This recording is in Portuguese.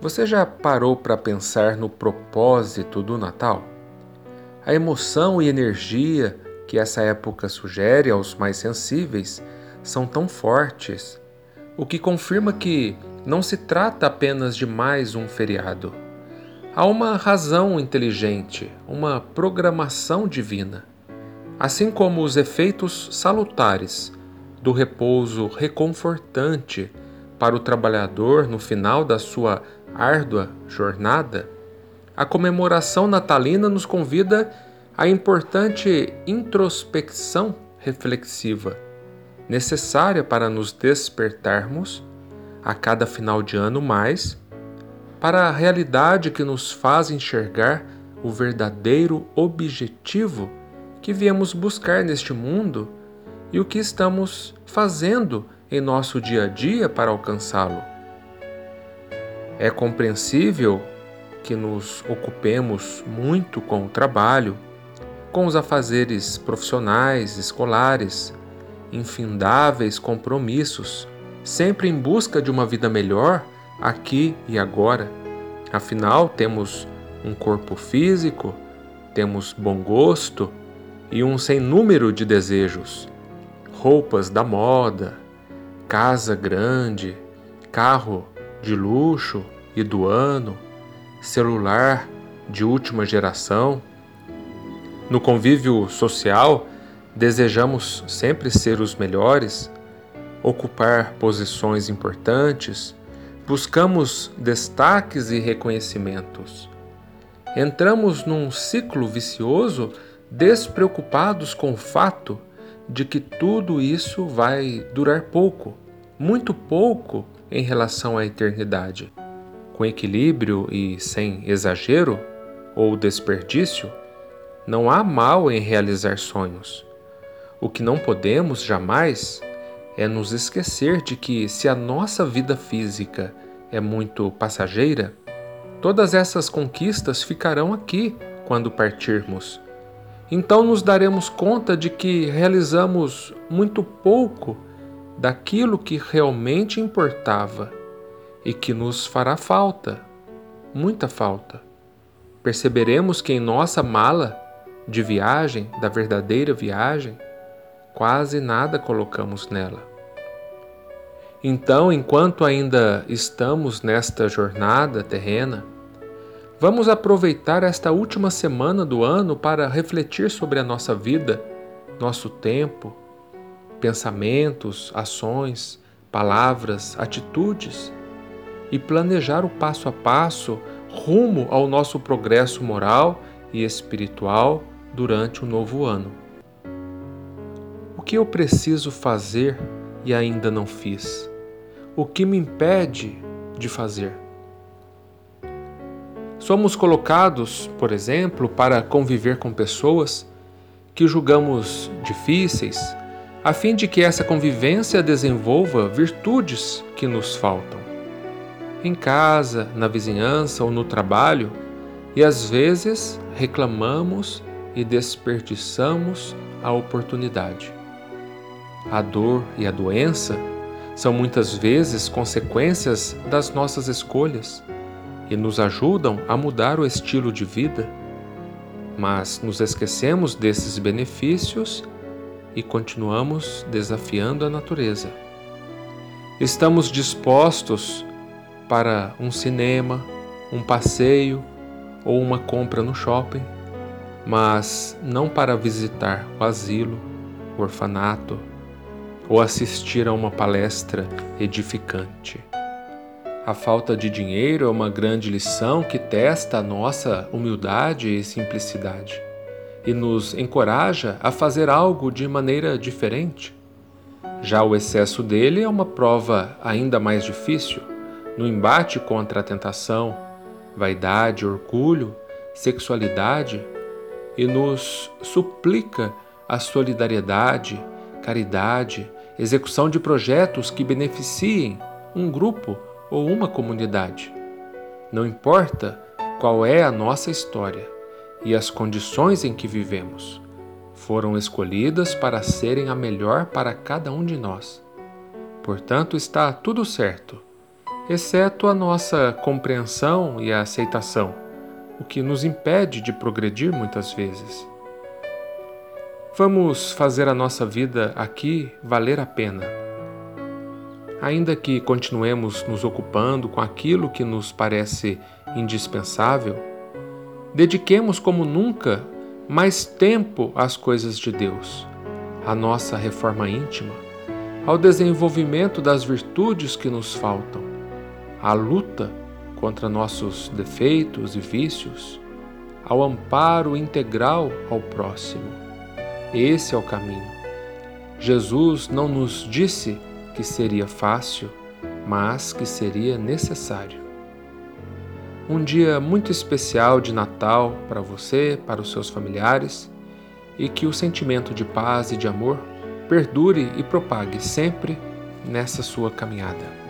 Você já parou para pensar no propósito do Natal? A emoção e energia que essa época sugere aos mais sensíveis são tão fortes, o que confirma que não se trata apenas de mais um feriado. Há uma razão inteligente, uma programação divina, assim como os efeitos salutares do repouso reconfortante para o trabalhador no final da sua árdua jornada, a comemoração natalina nos convida à importante introspecção reflexiva, necessária para nos despertarmos a cada final de ano mais para a realidade que nos faz enxergar o verdadeiro objetivo que viemos buscar neste mundo e o que estamos fazendo em nosso dia a dia para alcançá-lo. É compreensível que nos ocupemos muito com o trabalho, com os afazeres profissionais, escolares, infindáveis compromissos, sempre em busca de uma vida melhor aqui e agora. Afinal, temos um corpo físico, temos bom gosto e um sem número de desejos, roupas da moda, casa grande, carro de luxo e do ano, celular de última geração. No convívio social, desejamos sempre ser os melhores, ocupar posições importantes, buscamos destaques e reconhecimentos. Entramos num ciclo vicioso despreocupados com o fato de que tudo isso vai durar pouco, muito pouco em relação à eternidade. Com equilíbrio e sem exagero ou desperdício, não há mal em realizar sonhos. O que não podemos jamais é nos esquecer de que, se a nossa vida física é muito passageira, todas essas conquistas ficarão aqui quando partirmos então nos daremos conta de que realizamos muito pouco daquilo que realmente importava e que nos fará falta, muita falta. Perceberemos que em nossa mala de viagem, da verdadeira viagem, quase nada colocamos nela. Então, enquanto ainda estamos nesta jornada terrena, Vamos aproveitar esta última semana do ano para refletir sobre a nossa vida, nosso tempo, pensamentos, ações, palavras, atitudes e planejar o passo a passo rumo ao nosso progresso moral e espiritual durante o novo ano. O que eu preciso fazer e ainda não fiz? O que me impede de fazer? Somos colocados, por exemplo, para conviver com pessoas que julgamos difíceis, a fim de que essa convivência desenvolva virtudes que nos faltam. Em casa, na vizinhança ou no trabalho, e às vezes reclamamos e desperdiçamos a oportunidade. A dor e a doença são muitas vezes consequências das nossas escolhas e nos ajudam a mudar o estilo de vida, mas nos esquecemos desses benefícios e continuamos desafiando a natureza. Estamos dispostos para um cinema, um passeio ou uma compra no shopping, mas não para visitar o asilo, o orfanato ou assistir a uma palestra edificante. A falta de dinheiro é uma grande lição que testa a nossa humildade e simplicidade e nos encoraja a fazer algo de maneira diferente. Já o excesso dele é uma prova ainda mais difícil no embate contra a tentação, vaidade, orgulho, sexualidade e nos suplica a solidariedade, caridade, execução de projetos que beneficiem um grupo ou uma comunidade. Não importa qual é a nossa história e as condições em que vivemos, foram escolhidas para serem a melhor para cada um de nós. Portanto, está tudo certo exceto a nossa compreensão e a aceitação, o que nos impede de progredir muitas vezes. Vamos fazer a nossa vida aqui valer a pena. Ainda que continuemos nos ocupando com aquilo que nos parece indispensável, dediquemos como nunca mais tempo às coisas de Deus, à nossa reforma íntima, ao desenvolvimento das virtudes que nos faltam, à luta contra nossos defeitos e vícios, ao amparo integral ao próximo esse é o caminho. Jesus não nos disse que seria fácil, mas que seria necessário. Um dia muito especial de Natal para você, para os seus familiares, e que o sentimento de paz e de amor perdure e propague sempre nessa sua caminhada.